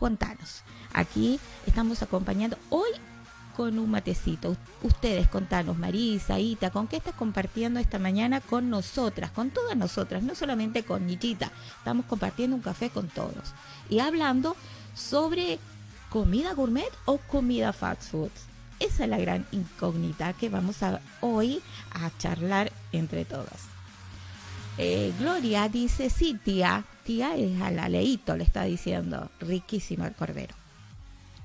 contanos. Aquí estamos acompañando hoy con un matecito. Ustedes contanos, Marisa, Ita, ¿con qué estás compartiendo esta mañana con nosotras, con todas nosotras, no solamente con Nitita? Estamos compartiendo un café con todos y hablando sobre comida gourmet o comida fast food. Esa es la gran incógnita que vamos a hoy a charlar entre todas. Eh, Gloria dice, sí, tía, tía es a la le está diciendo, riquísimo el cordero.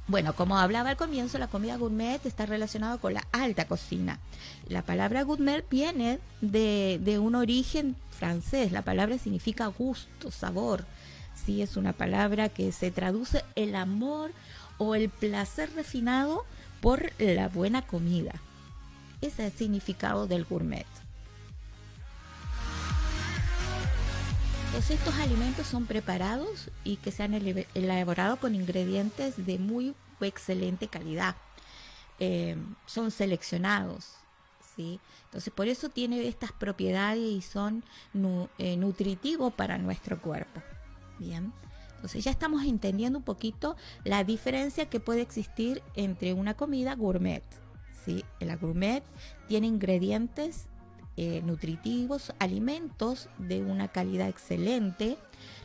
Bueno, como hablaba al comienzo, la comida gourmet está relacionada con la alta cocina. La palabra gourmet viene de, de un origen francés. La palabra significa gusto, sabor. Sí, es una palabra que se traduce el amor o el placer refinado por la buena comida. Ese es el significado del gourmet. Estos alimentos son preparados y que se han elaborado con ingredientes de muy excelente calidad. Eh, son seleccionados, ¿sí? Entonces, por eso tiene estas propiedades y son eh, nutritivos para nuestro cuerpo. Bien. Entonces ya estamos entendiendo un poquito la diferencia que puede existir entre una comida gourmet. ¿sí? La gourmet tiene ingredientes eh, nutritivos, alimentos de una calidad excelente.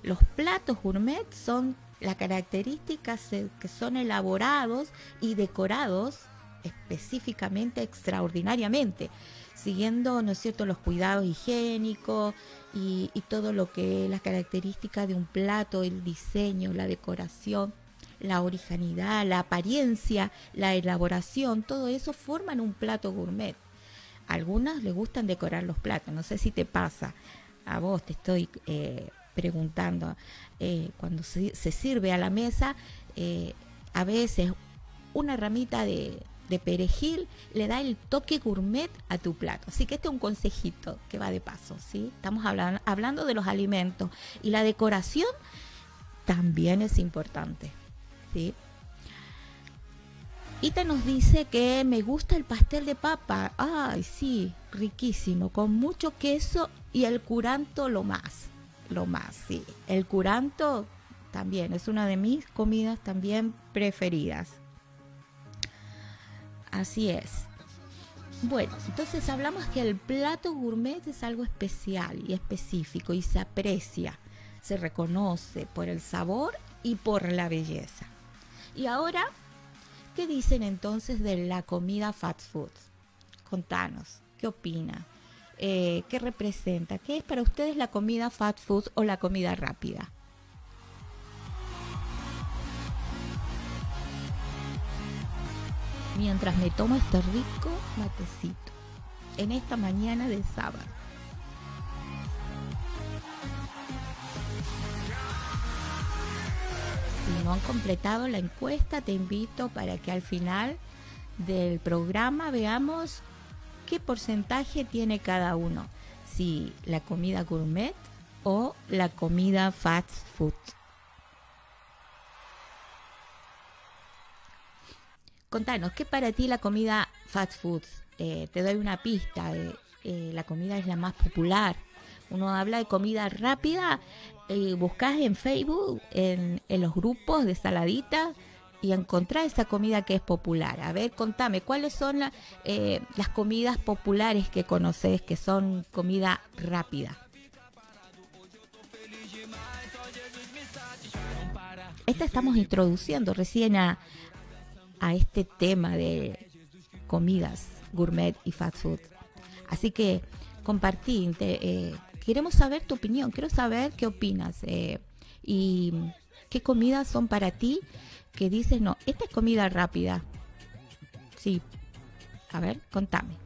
Los platos gourmet son las características que son elaborados y decorados específicamente, extraordinariamente, siguiendo, ¿no es cierto?, los cuidados higiénicos y, todo lo que es la característica de un plato, el diseño, la decoración, la originalidad, la apariencia, la elaboración, todo eso forman un plato gourmet. Algunas les gustan decorar los platos, no sé si te pasa, a vos te estoy eh, preguntando, eh, cuando se, sirve a la mesa, eh, a veces una ramita de, perejil le da el toque gourmet a tu plato. Así que este es un consejito que va de paso, ¿sí? Estamos hablando, hablando de los alimentos y la decoración también es importante, ¿sí? Ita nos dice que me gusta el pastel de papa. Ay, sí, riquísimo, con mucho queso y el curanto lo más. Lo más, sí. El curanto también es una de mis comidas también preferidas. Así es. Bueno, entonces hablamos que el plato gourmet es algo especial y específico y se aprecia, se reconoce por el sabor y por la belleza. Y ahora ¿Qué dicen entonces de la comida fast food? Contanos, ¿qué opina? Eh, ¿Qué representa? ¿Qué es para ustedes la comida fast food o la comida rápida? Mientras me tomo este rico matecito en esta mañana de sábado. Si no han completado la encuesta, te invito para que al final del programa veamos qué porcentaje tiene cada uno, si la comida gourmet o la comida fast food. Contanos, ¿qué para ti la comida fast food? Eh, te doy una pista, eh, eh, la comida es la más popular. Uno habla de comida rápida eh, buscas en Facebook, en, los grupos de saladita y encontrar esa comida que es popular. A ver, contame, ¿cuáles son eh, las comidas populares que conoces que son comida rápida? Esta estamos introduciendo recién a, este tema de comidas gourmet y fast food. Así que compartí, eh, queremos saber tu opinión, quiero saber qué opinas eh, y qué comidas son para ti que dices, no, esta es comida rápida. Sí, a ver, contame.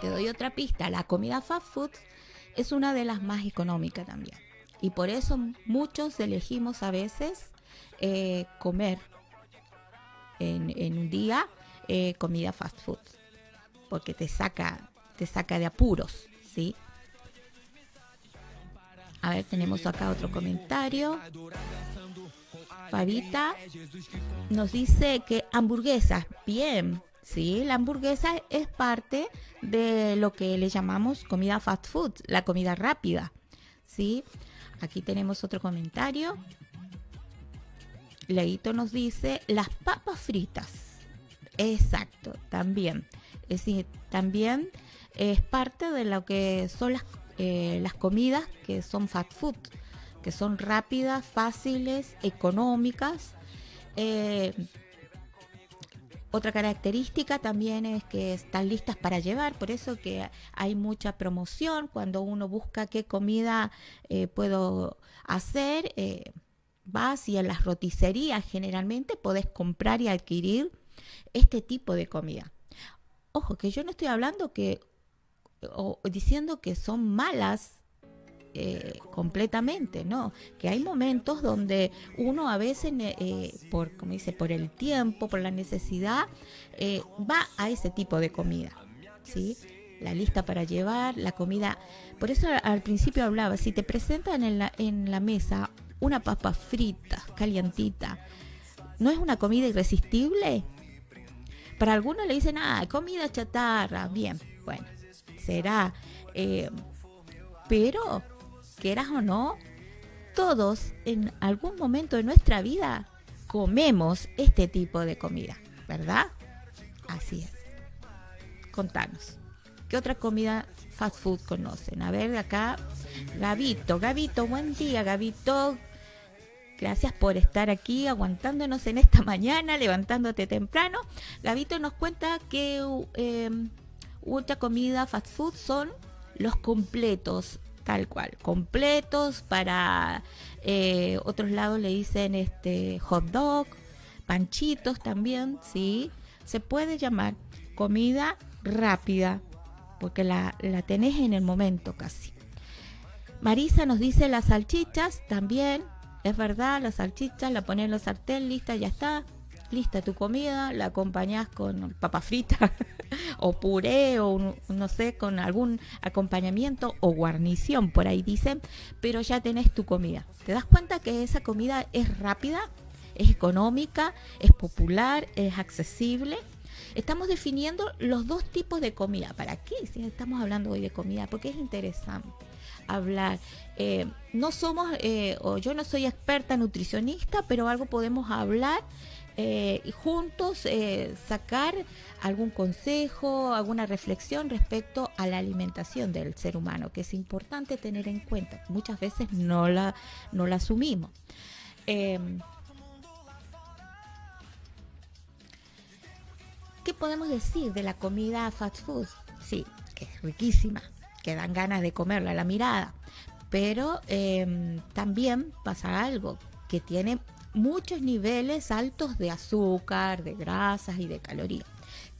Te doy otra pista, la comida fast food es una de las más económicas también. Y por eso muchos elegimos a veces eh, comer en, un día eh, comida fast food, porque te saca, te saca de apuros, ¿sí? A ver, tenemos acá otro comentario. Fabita nos dice que hamburguesas, bien, ¿sí? La hamburguesa es parte de lo que le llamamos comida fast food, la comida rápida, ¿sí? Aquí tenemos otro comentario. Leito nos dice las papas fritas. Exacto, también. Es decir, también es parte de lo que son las, eh, las comidas que son fast food, que son rápidas, fáciles, económicas. Eh, otra característica también es que están listas para llevar, por eso que hay mucha promoción cuando uno busca qué comida eh, puedo hacer. Vas y en las roticerías generalmente podés comprar y adquirir este tipo de comida. Ojo, que yo no estoy hablando que o diciendo que son malas eh, completamente, ¿no? Que hay momentos donde uno a veces, eh, por, como dice, por el tiempo, por la necesidad, eh, va a ese tipo de comida, ¿sí? La lista para llevar, la comida. Por eso al principio hablaba, si te presentan en la, en la mesa una papa frita, calientita, ¿no es una comida irresistible? Para algunos le dicen, ah, comida chatarra, bien, bueno, será. pero quieras o no, todos en algún momento de nuestra vida comemos este tipo de comida, ¿verdad? Así es. Contanos, ¿qué otra comida fast food conocen? A ver, acá, Gabito, Gabito, buen día, Gabito. Gracias por estar aquí aguantándonos en esta mañana, levantándote temprano. Gabito nos cuenta que eh, comida fast food son los completos tal cual, completos, para eh, otros lados le dicen este hot dog, panchitos también, ¿sí? Se puede llamar comida rápida, porque la, la tenés en el momento casi. Marisa nos dice las salchichas también, es verdad, las salchichas la pones en la sartén, lista, ya está lista tu comida, la acompañas con papa frita o puré o no sé, con algún acompañamiento o guarnición, por ahí dicen, pero ya tenés tu comida. ¿Te das cuenta que esa comida es rápida, es económica, es popular, es accesible? Estamos definiendo los dos tipos de comida. ¿Para qué? Si estamos hablando hoy de comida, porque es interesante hablar. Eh, no somos, eh, o yo no soy experta nutricionista, pero algo podemos hablar eh, juntos eh, sacar algún consejo, alguna reflexión respecto a la alimentación del ser humano, que es importante tener en cuenta. Muchas veces no la, no la asumimos. Em, ¿Qué podemos decir de la comida fast food? Sí, que es riquísima, que dan ganas de comerla la mirada, pero em, también pasa algo, que tiene muchos niveles altos de azúcar, de grasas y de calorías.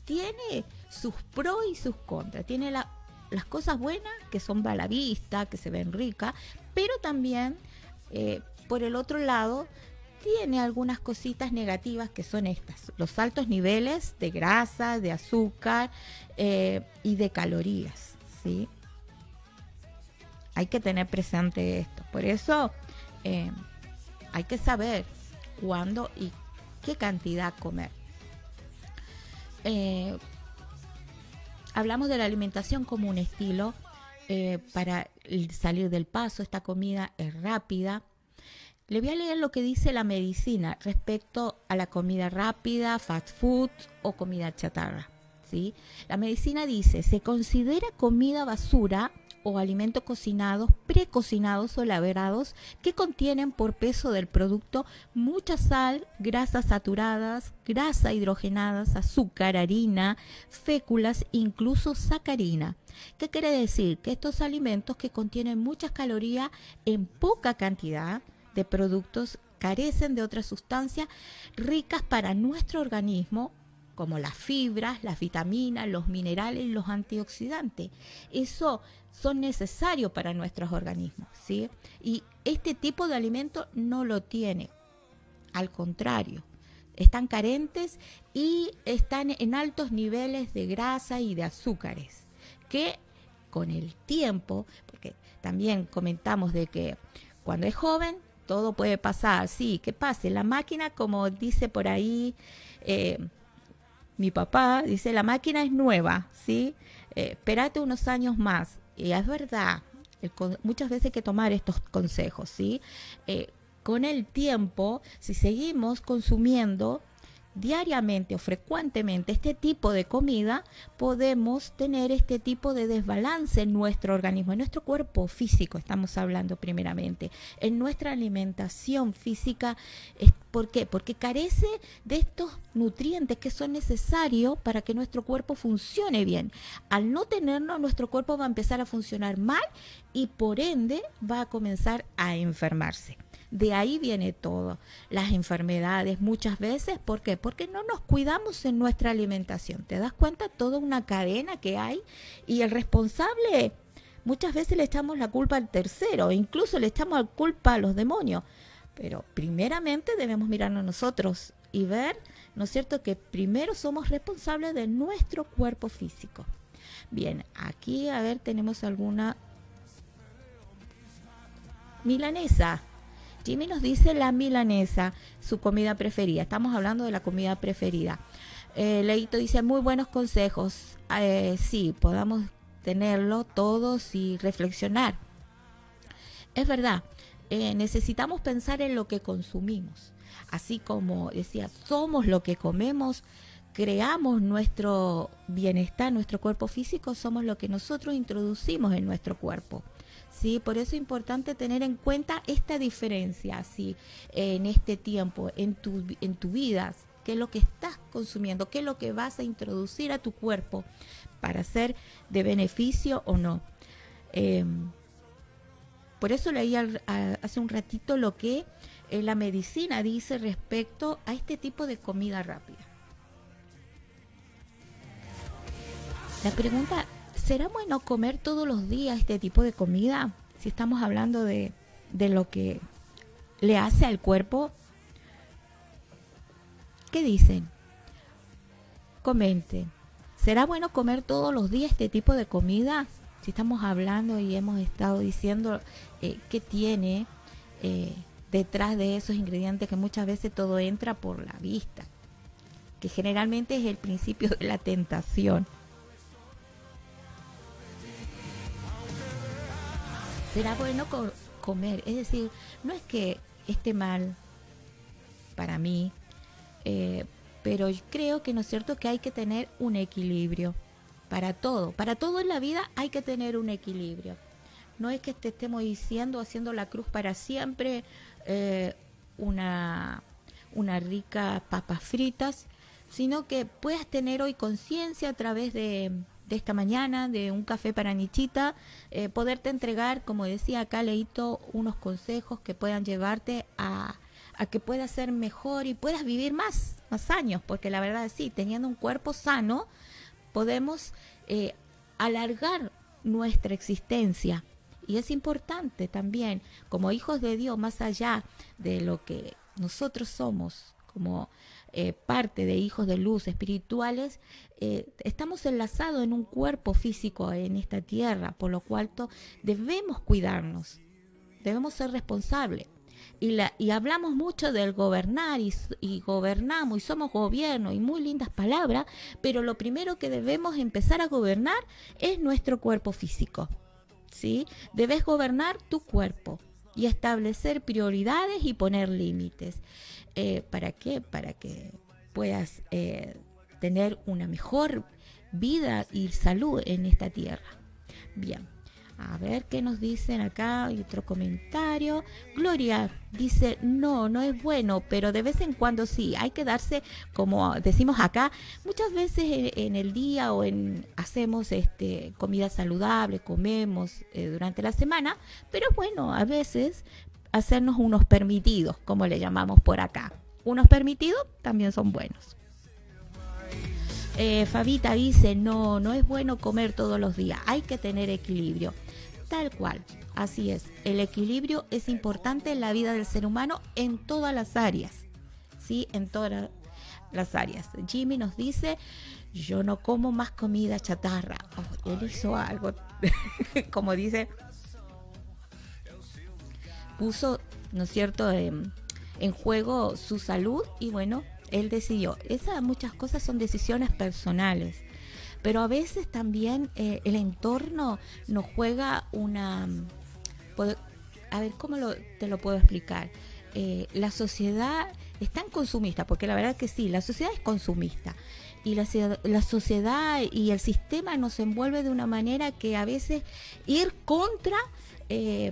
Tiene sus pros y sus contras. Tiene las cosas buenas que son a la vista, que se ven ricas, pero también eh, por el otro lado tiene algunas cositas negativas que son estas, los altos niveles de grasa, de azúcar eh, y de calorías, ¿sí? Hay que tener presente esto. Por eso eh, hay que saber cuándo y qué cantidad comer. Eh, hablamos de la alimentación como un estilo eh, para salir del paso. Esta comida es rápida. Le voy a leer lo que dice la medicina respecto a la comida rápida, fast food o comida chatarra. ¿sí? La medicina dice, se considera comida basura o alimentos cocinados, precocinados o elaborados que contienen por peso del producto mucha sal, grasas saturadas, grasa hidrogenadas, azúcar, harina, féculas, incluso sacarina. ¿Qué quiere decir? Que estos alimentos que contienen muchas calorías en poca cantidad de productos carecen de otras sustancias ricas para nuestro organismo como las fibras, las vitaminas, los minerales, los antioxidantes. Eso son necesarios para nuestros organismos, ¿sí? Y este tipo de alimento no lo tiene. Al contrario, están carentes y están en altos niveles de grasa y de azúcares, que con el tiempo, porque también comentamos de que cuando es joven todo puede pasar, sí, que pase. La máquina, como dice por ahí, eh, mi papá dice, la máquina es nueva, ¿sí? Eh, espérate unos años más. Y es verdad, muchas veces hay que tomar estos consejos, ¿sí? Eh, con el tiempo, si seguimos consumiendo diariamente o frecuentemente este tipo de comida, podemos tener este tipo de desbalance en nuestro organismo, en nuestro cuerpo físico, estamos hablando primeramente, en nuestra alimentación física. ¿Por qué? Porque carece de estos nutrientes que son necesarios para que nuestro cuerpo funcione bien. Al no tenerlo, nuestro cuerpo va a empezar a funcionar mal y por ende va a comenzar a enfermarse. De ahí viene todo. Las enfermedades muchas veces, ¿por qué? Porque no nos cuidamos en nuestra alimentación. ¿Te das cuenta? Toda una cadena que hay y el responsable muchas veces le echamos la culpa al tercero, incluso le echamos la culpa a los demonios. Pero primeramente debemos mirarnos nosotros y ver, ¿no es cierto?, que primero somos responsables de nuestro cuerpo físico. Bien, aquí a ver, tenemos alguna milanesa. Jimmy nos dice la milanesa, su comida preferida. Estamos hablando de la comida preferida. Eh, Leito dice muy buenos consejos. Eh, sí, podamos tenerlo todos y reflexionar. Es verdad, eh, necesitamos pensar en lo que consumimos. Así como decía, somos lo que comemos, creamos nuestro bienestar, nuestro cuerpo físico, somos lo que nosotros introducimos en nuestro cuerpo. ¿Sí? Por eso es importante tener en cuenta esta diferencia, ¿sí? En este tiempo, en tu, en tu vida, qué es lo que estás consumiendo, qué es lo que vas a introducir a tu cuerpo para ser de beneficio o no. Em, por eso leí hace un ratito lo que eh, la medicina dice respecto a este tipo de comida rápida. La pregunta ¿será bueno comer todos los días este tipo de comida? Si estamos hablando de, lo que le hace al cuerpo. ¿Qué dicen? Comenten. ¿Será bueno comer todos los días este tipo de comida? Si estamos hablando y hemos estado diciendo eh, qué tiene eh, detrás de esos ingredientes que muchas veces todo entra por la vista, que generalmente es el principio de la tentación. Será bueno comer. Es decir, no es que esté mal para mí, eh, pero creo que no es cierto que hay que tener un equilibrio para todo. Para todo en la vida hay que tener un equilibrio. No es que te estemos diciendo, haciendo la cruz para siempre, eh, una, una rica papas fritas, sino que puedas tener hoy conciencia a través de, de esta mañana, de un café para Nichita, eh, poderte entregar, como decía acá Leito, unos consejos que puedan llevarte a, que puedas ser mejor y puedas vivir más, más años, porque la verdad sí, teniendo un cuerpo sano, podemos eh, alargar nuestra existencia. Y es importante también, como hijos de Dios, más allá de lo que nosotros somos, como eh, parte de hijos de luz espirituales, eh, estamos enlazados en un cuerpo físico en esta tierra, por lo cual debemos cuidarnos, debemos ser responsables. Y, la, y hablamos mucho del gobernar y, y, gobernamos y somos gobierno y muy lindas palabras, pero lo primero que debemos empezar a gobernar es nuestro cuerpo físico. ¿sí? Debes gobernar tu cuerpo y establecer prioridades y poner límites. Eh, ¿Para qué? Para que puedas eh, tener una mejor vida y salud en esta tierra. Bien. A ver qué nos dicen acá. Hay otro comentario. Gloria dice, no, no es bueno, pero de vez en cuando sí. Hay que darse, como decimos acá, muchas veces en, el día o en hacemos este comida saludable, comemos eh, durante la semana, pero bueno, a veces hacernos unos permitidos, como le llamamos por acá. Unos permitidos también son buenos. Eh, Fabita dice, no, no es bueno comer todos los días, hay que tener equilibrio. Tal cual, así es, el equilibrio es importante en la vida del ser humano en todas las áreas, ¿sí? En todas las áreas. Jimmy nos dice, yo no como más comida chatarra. Oh, él hizo algo, como dice, puso, ¿no es cierto?, en, juego su salud y bueno, él decidió. Esas muchas cosas son decisiones personales. Pero a veces también eh, el entorno nos juega una... A ver, ¿cómo te lo puedo explicar? Eh, la sociedad es tan consumista, porque la verdad que sí, la sociedad es consumista. Y la, la, sociedad y el sistema nos envuelve de una manera que a veces ir contra eh,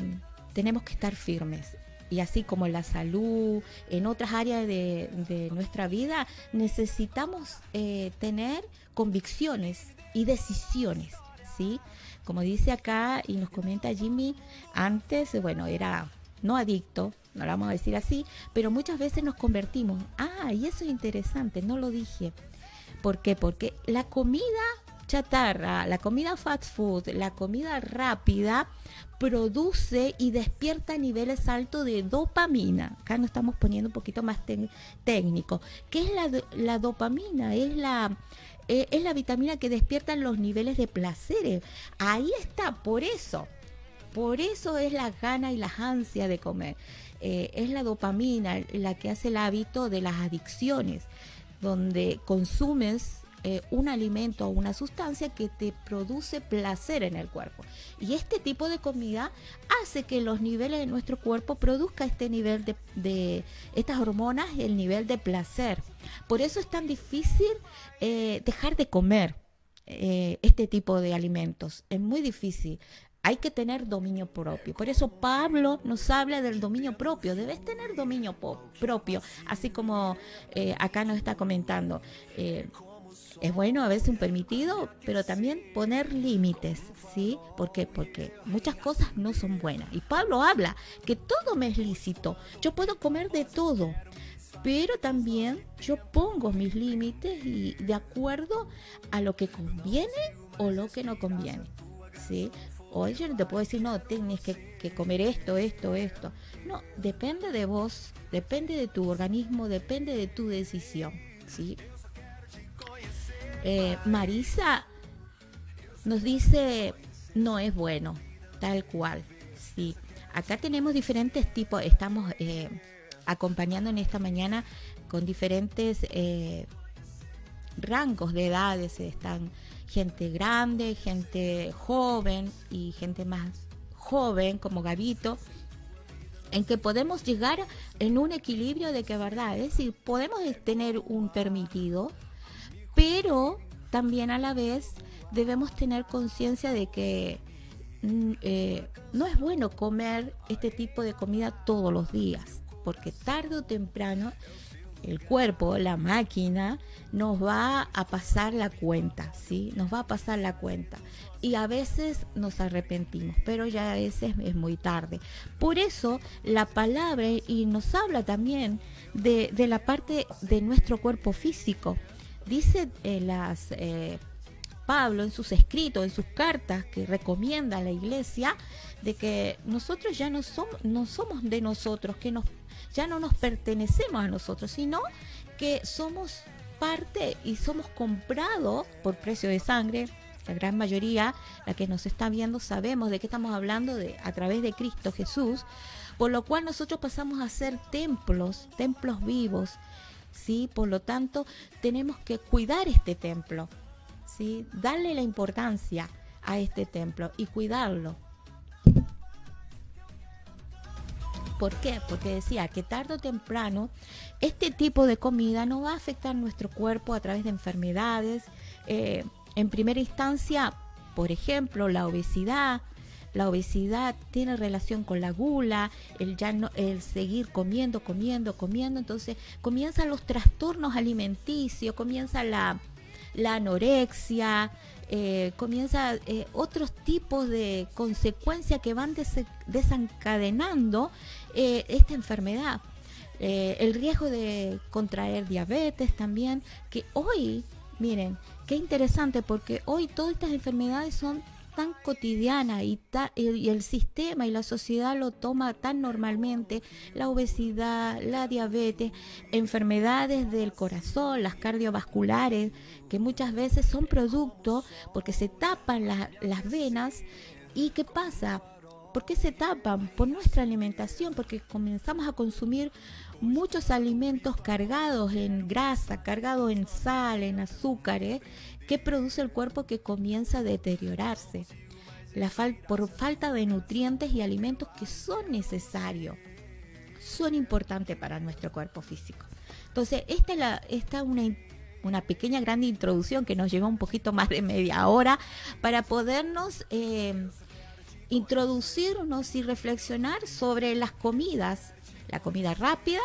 tenemos que estar firmes y así como en la salud, en otras áreas de, nuestra vida, necesitamos eh, tener convicciones y decisiones, ¿sí? Como dice acá y nos comenta Jimmy, antes, bueno, era no adicto, no lo vamos a decir así, pero muchas veces nos convertimos. Ah, y eso es interesante, no lo dije. ¿Por qué? Porque la comida chatarra, la comida fast food, la comida rápida, produce y despierta niveles altos de dopamina. Acá nos estamos poniendo un poquito más técnico. ¿Qué es la, la dopamina? Es la, eh, es la vitamina que despierta los niveles de placer. Ahí está, por eso. Por eso es la gana y la ansia de comer. Eh, es la dopamina la que hace el hábito de las adicciones, donde consumes eh, un alimento o una sustancia que te produce placer en el cuerpo. Y este tipo de comida hace que los niveles de nuestro cuerpo produzca este nivel de, estas hormonas, el nivel de placer. Por eso es tan difícil eh, dejar de comer eh, este tipo de alimentos. Es muy difícil hay que tener dominio propio. Por eso Pablo nos habla del dominio propio. Debes tener dominio propio, así como acá nos está comentando es bueno a veces un permitido, pero también poner límites, ¿sí? ¿Por qué? Porque muchas cosas no son buenas. Y Pablo habla que todo me es lícito. Yo puedo comer de todo, pero también yo pongo mis límites y de acuerdo a lo que conviene o lo que no conviene, ¿sí? Hoy yo no te puedo decir, no, tienes que, que, comer esto, esto, esto. No, depende de vos, depende de tu organismo, depende de tu decisión, ¿sí? Eh, Marisa nos dice, no es bueno, tal cual. Sí, acá tenemos diferentes tipos, estamos eh, acompañando en esta mañana con diferentes eh, rangos de edades. Están gente grande, gente joven y gente más joven como Gabito en que podemos llegar en un equilibrio de que verdad, es decir, podemos tener un permitido, pero también a la vez debemos tener conciencia de que mm, eh, no es bueno comer este tipo de comida todos los días, porque tarde o temprano el cuerpo, la máquina, nos va a pasar la cuenta, ¿sí? Nos va a pasar la cuenta. Y a veces nos arrepentimos, pero ya a veces es muy tarde. Por eso la palabra y nos habla también de, de la parte de nuestro cuerpo físico dice eh, las, eh, Pablo en sus escritos, en sus cartas que recomienda a la iglesia, de que nosotros ya no somos, no somos de nosotros, que nos, ya no nos pertenecemos a nosotros, sino que somos parte y somos comprados por precio de sangre. La gran mayoría, la que nos está viendo, sabemos de qué estamos hablando de, a través de Cristo Jesús, por lo cual nosotros pasamos a ser templos, templos vivos, ¿sí? Por lo tanto, tenemos que cuidar este templo, ¿sí? Darle la importancia a este templo y cuidarlo. ¿Por qué? Porque decía que tarde o temprano este tipo de comida no va a afectar nuestro cuerpo a través de enfermedades. Eh, en primera instancia, por ejemplo, la obesidad, la obesidad tiene relación con la gula, el ya no, el seguir comiendo, comiendo, comiendo, entonces comienzan los trastornos alimenticios, comienza la, anorexia, eh, comienza eh, otros tipos de consecuencias que van desencadenando eh, esta enfermedad. el riesgo de contraer diabetes también, que hoy, miren, qué interesante, porque hoy todas estas enfermedades son tan cotidiana y, y, el sistema y la sociedad lo toma tan normalmente, la obesidad, la diabetes, enfermedades del corazón, las cardiovasculares, que muchas veces son producto porque se tapan las venas y ¿qué pasa? ¿Por qué se tapan? Por nuestra alimentación, porque comenzamos a consumir muchos alimentos cargados en grasa, cargados en sal, en azúcares, que produce el cuerpo que comienza a deteriorarse. La por falta de nutrientes y alimentos que son necesarios, son importantes para nuestro cuerpo físico. Entonces, esta es, la, esta una, una pequeña gran introducción que nos lleva un poquito más de media hora para podernos eh, introducirnos y reflexionar sobre las comidas, la comida rápida,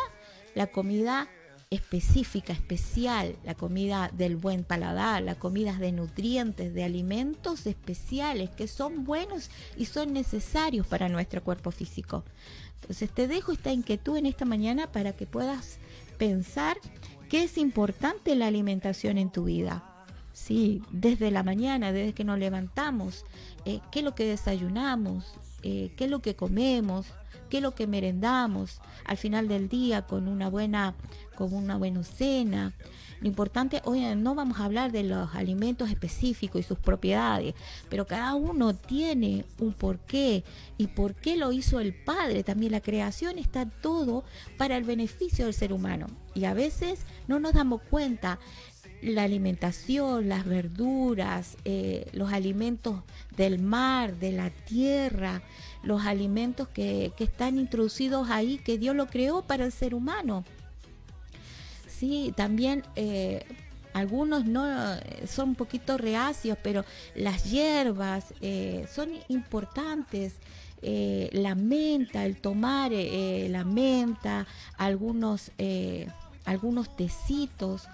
la comida específica, especial, la comida del buen paladar, la comida de nutrientes, de alimentos especiales que son buenos y son necesarios para nuestro cuerpo físico. Entonces te dejo esta inquietud en esta mañana para que puedas pensar que es importante la alimentación en tu vida. Sí, desde la mañana, desde que nos levantamos, eh, qué es lo que desayunamos, eh, qué es lo que comemos, qué es lo que merendamos al final del día con una buena, con una buena cena. Lo importante, hoy no vamos a hablar de los alimentos específicos y sus propiedades, pero cada uno tiene un porqué y por qué lo hizo el Padre. También la creación está todo para el beneficio del ser humano. Y a veces no nos damos cuenta la alimentación, las verduras, eh, los alimentos del mar, de la tierra, los alimentos que, están introducidos ahí, que Dios lo creó para el ser humano. Sí, también eh, algunos no son un poquito reacios, pero las hierbas eh, son importantes. la menta, el tomar la menta, algunos, algunos tecitos,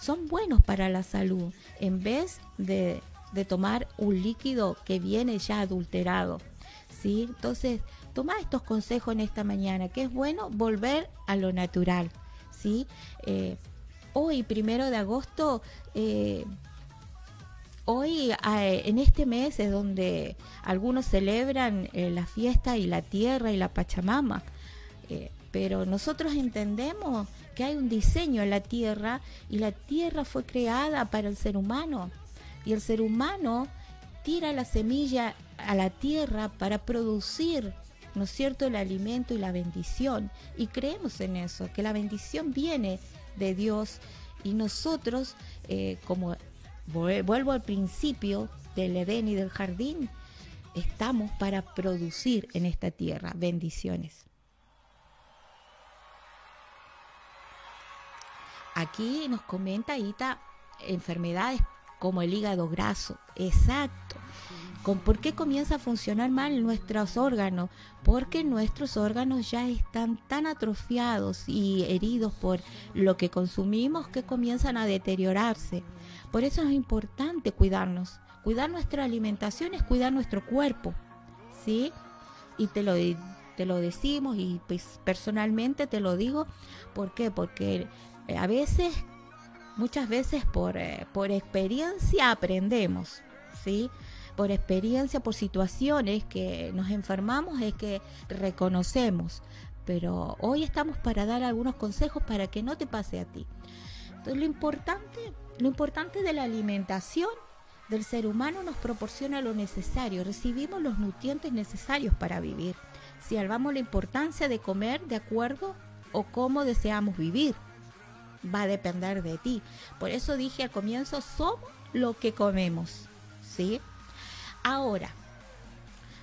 son buenos para la salud en vez de, tomar un líquido que viene ya adulterado. Entonces, toma estos consejos en esta mañana, que es bueno volver a lo natural. ¿sí? Eh, hoy, primero de agosto, eh, hoy eh, en este mes es donde algunos celebran la fiesta y la tierra y la Pachamama, pero nosotros entendemos hay un diseño en la tierra y la tierra fue creada para el ser humano. Y el ser humano tira la semilla a la tierra para producir, ¿no es cierto?, el alimento y la bendición. Y creemos en eso, que la bendición viene de Dios y nosotros, eh, como vuelvo al principio del Edén y del jardín, estamos para producir en esta tierra bendiciones. Aquí nos comenta Ita enfermedades como el hígado graso. Exacto. ¿Con ¿Por qué comienza a funcionar mal nuestros órganos? Porque nuestros órganos ya están tan atrofiados y heridos por lo que consumimos que comienzan a deteriorarse. Por eso es importante cuidarnos. Cuidar nuestra alimentación es cuidar nuestro cuerpo. ¿Sí? Y te lo, te lo decimos y pues, personalmente te lo digo. ¿Por qué? Porque eh, a veces, muchas veces por, eh, por experiencia aprendemos, ¿sí? Por experiencia, por situaciones que nos enfermamos es que reconocemos. Pero hoy estamos para dar algunos consejos para que no te pase a ti. Entonces lo importante, lo importante de la alimentación del ser humano nos proporciona lo necesario, recibimos los nutrientes necesarios para vivir. Si salvamos la importancia de comer de acuerdo o cómo deseamos vivir va a depender de ti. Por eso dije al comienzo, somos lo que comemos, ¿sí? Ahora,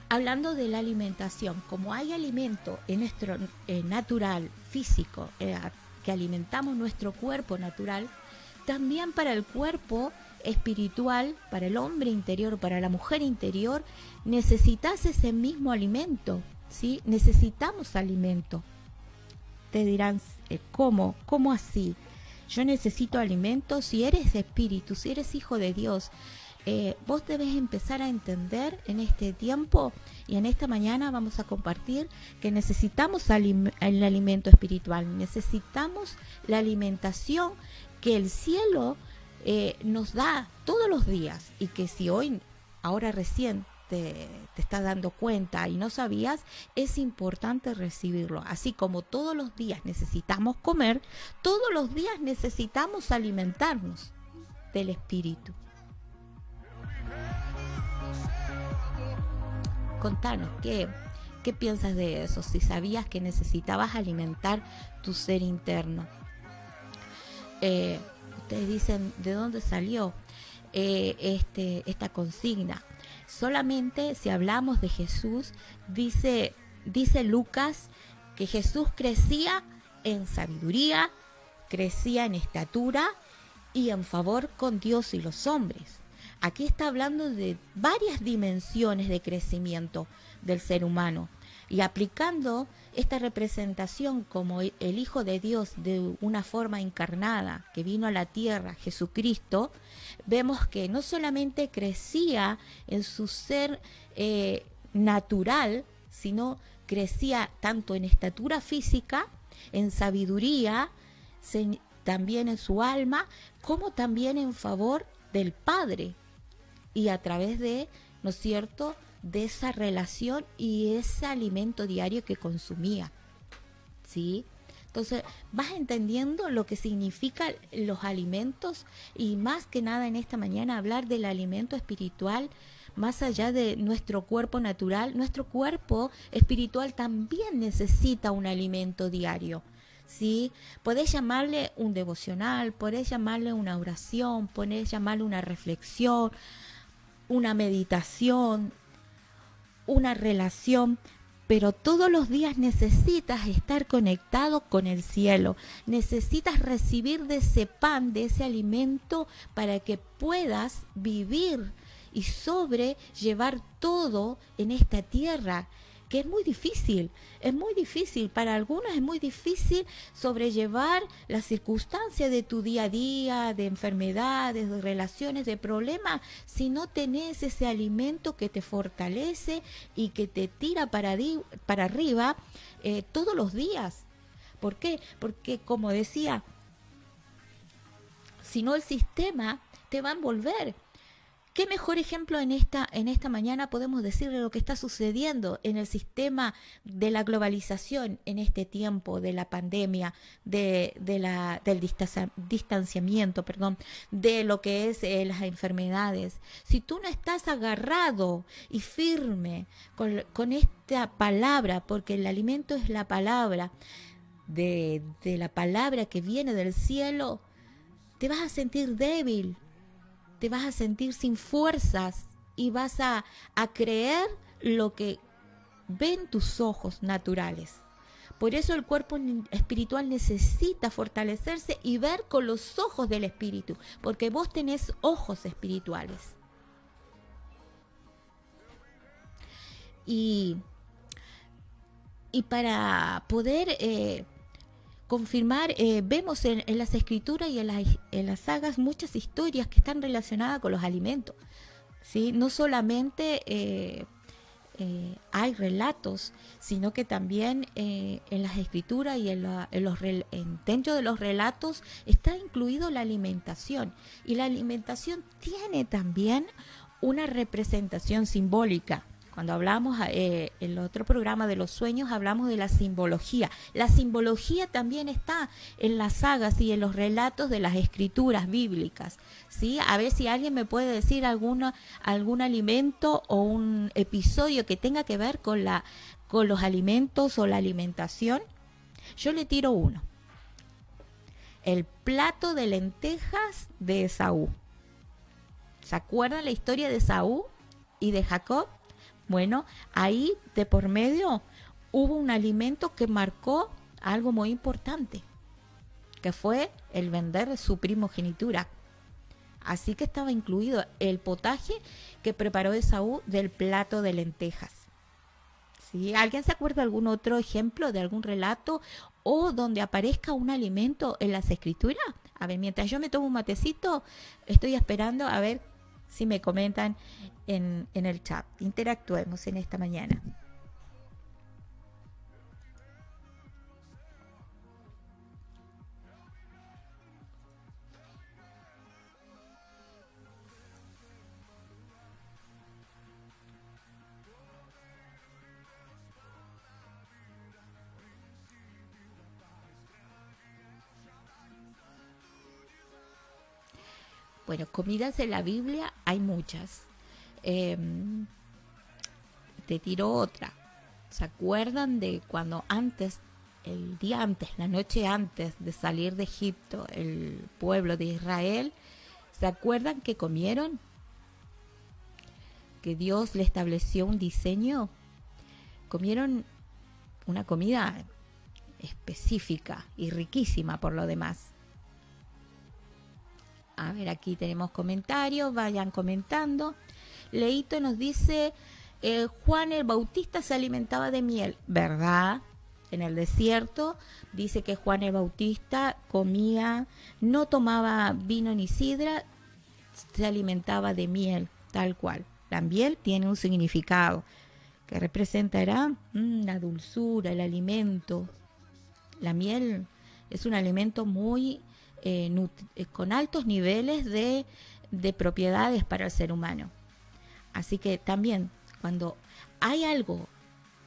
hablando de la alimentación, como hay alimento en nuestro eh, natural, físico, eh, que alimentamos nuestro cuerpo natural, también para el cuerpo espiritual, para el hombre interior, para la mujer interior, necesitas ese mismo alimento, ¿sí? Necesitamos alimento. Te dirán, eh, ¿cómo? ¿Cómo así? yo necesito alimento, si eres espíritu, si eres hijo de Dios, eh, vos debes empezar a entender en este tiempo y en esta mañana vamos a compartir que necesitamos el alimento espiritual, necesitamos la alimentación que el cielo eh, nos da todos los días y que si hoy, ahora recién te, estás dando cuenta y no sabías, es importante recibirlo. Así como todos los días necesitamos comer, todos los días necesitamos alimentarnos del Espíritu. Contanos, ¿qué, ¿Qué piensas de eso? Si sabías que necesitabas alimentar tu ser interno. Eh, ustedes dicen, ¿de dónde salió eh, este, esta consigna? Solamente si hablamos de Jesús, dice, dice Lucas que Jesús crecía en sabiduría, crecía en estatura y en favor con Dios y los hombres. Aquí está hablando de varias dimensiones de crecimiento del ser humano y aplicando esta representación como el Hijo de Dios de una forma encarnada que vino a la tierra, Jesucristo, vemos que no solamente crecía en su ser eh, natural, sino crecía tanto en estatura física, en sabiduría, también en su alma, como también en favor del Padre y a través de, ¿no es cierto?, de esa relación y ese alimento diario que consumía. ¿Sí? Entonces, vas entendiendo lo que significan los alimentos y más que nada en esta mañana hablar del alimento espiritual más allá de nuestro cuerpo natural, nuestro cuerpo espiritual también necesita un alimento diario. ¿sí? Podés llamarle un devocional, podés llamarle una oración, podés llamarle una reflexión, una meditación, una relación, pero todos los días necesitas estar conectado con el cielo, necesitas recibir de ese pan, de ese alimento, para que puedas vivir y sobrellevar todo en esta tierra que es muy difícil, es muy difícil, para algunos es muy difícil sobrellevar las circunstancias de tu día a día, de enfermedades, de relaciones, de problemas, si no tenés ese alimento que te fortalece y que te tira para, para arriba eh, todos los días. ¿Por qué? Porque como decía, si no el sistema te va a envolver ¿Qué mejor ejemplo en esta, en esta mañana podemos decir de lo que está sucediendo en el sistema de la globalización en este tiempo de la pandemia, de, la, del distanciamiento, perdón, de lo que es eh, las enfermedades? Si tú no estás agarrado y firme con, con esta palabra, porque el alimento es la palabra, de, de la palabra que viene del cielo, te vas a sentir débil, te vas a sentir sin fuerzas y vas a, creer lo que ven tus ojos naturales. Por eso el cuerpo espiritual necesita fortalecerse y ver con los ojos del espíritu, porque vos tenés ojos espirituales. Y, y para poder eh, confirmar, eh, vemos en, las escrituras y en las, en las, sagas muchas historias que están relacionadas con los alimentos. ¿sí? No solamente eh, eh, hay relatos, sino que también en las escrituras y en, los dentro de los relatos está incluido la alimentación. Y la alimentación tiene también una representación simbólica. Cuando hablamos eh, en el otro programa de los sueños, hablamos de la simbología. La simbología también está en las sagas y en los relatos de las escrituras bíblicas. ¿sí? A ver si alguien me puede decir alguna, algún alimento o un episodio que tenga que ver con, la, con los alimentos o la alimentación. Yo le tiro uno. El plato de lentejas de Esaú. ¿Se acuerdan la historia de Esaú y de Jacob? Bueno, ahí de por medio hubo un alimento que marcó algo muy importante, que fue el vender su primogenitura. Así que estaba incluido el potaje que preparó Esaú del plato de lentejas. ¿Sí? ¿Alguien se acuerda de algún otro ejemplo, de algún relato o donde aparezca un alimento en las escrituras? A ver, mientras yo me tomo un matecito, estoy esperando a ver si me comentan en, en el chat. Interactuemos en esta mañana. Bueno, comidas en la Biblia hay muchas. Em, te tiro otra. ¿Se acuerdan de cuando antes, el día antes, la noche antes de salir de Egipto, el pueblo de Israel, ¿se acuerdan que comieron? Que Dios le estableció un diseño. Comieron una comida específica y riquísima por lo demás. A ver, aquí tenemos comentarios, vayan comentando. Leito nos dice, eh, Juan el Bautista se alimentaba de miel, ¿verdad? En el desierto dice que Juan el Bautista comía, no tomaba vino ni sidra, se alimentaba de miel, tal cual. La miel tiene un significado que representará mm, la dulzura, el alimento. La miel es un alimento muy eh, eh, con altos niveles de, de propiedades para el ser humano. Así que también cuando hay algo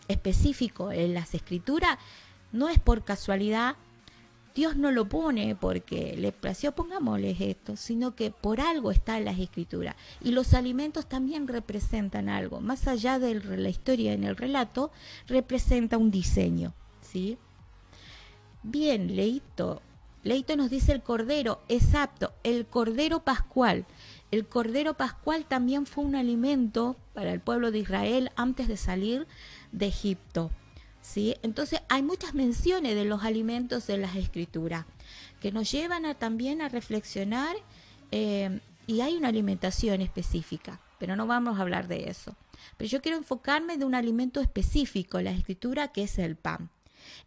específico en las escrituras, no es por casualidad, Dios no lo pone porque le plació, pongámosles esto, sino que por algo está en las escrituras. Y los alimentos también representan algo, más allá de la historia en el relato, representa un diseño, ¿sí? Bien, Leito. Leito nos dice el cordero, exacto, el cordero pascual. El cordero pascual también fue un alimento para el pueblo de Israel antes de salir de Egipto. ¿sí? Entonces hay muchas menciones de los alimentos en las escrituras que nos llevan a, también a reflexionar eh, y hay una alimentación específica, pero no vamos a hablar de eso. Pero yo quiero enfocarme de un alimento específico la escritura que es el pan.